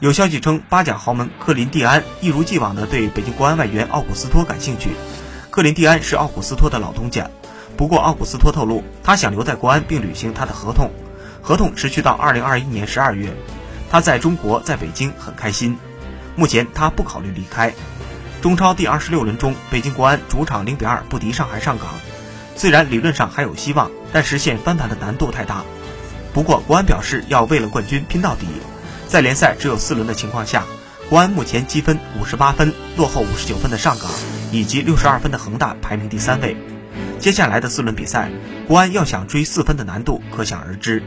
有消息称，巴甲豪门克林蒂安一如既往地对北京国安外援奥古斯托感兴趣。克林蒂安是奥古斯托的老东家，不过奥古斯托透露，他想留在国安并履行他的合同，合同持续到二零二一年十二月。他在中国，在北京很开心，目前他不考虑离开。中超第二十六轮中，北京国安主场零比二不敌上海上港，虽然理论上还有希望，但实现翻盘的难度太大。不过国安表示要为了冠军拼到底。在联赛只有四轮的情况下，国安目前积分五十八分，落后五十九分的上港以及六十二分的恒大排名第三位。接下来的四轮比赛，国安要想追四分的难度可想而知。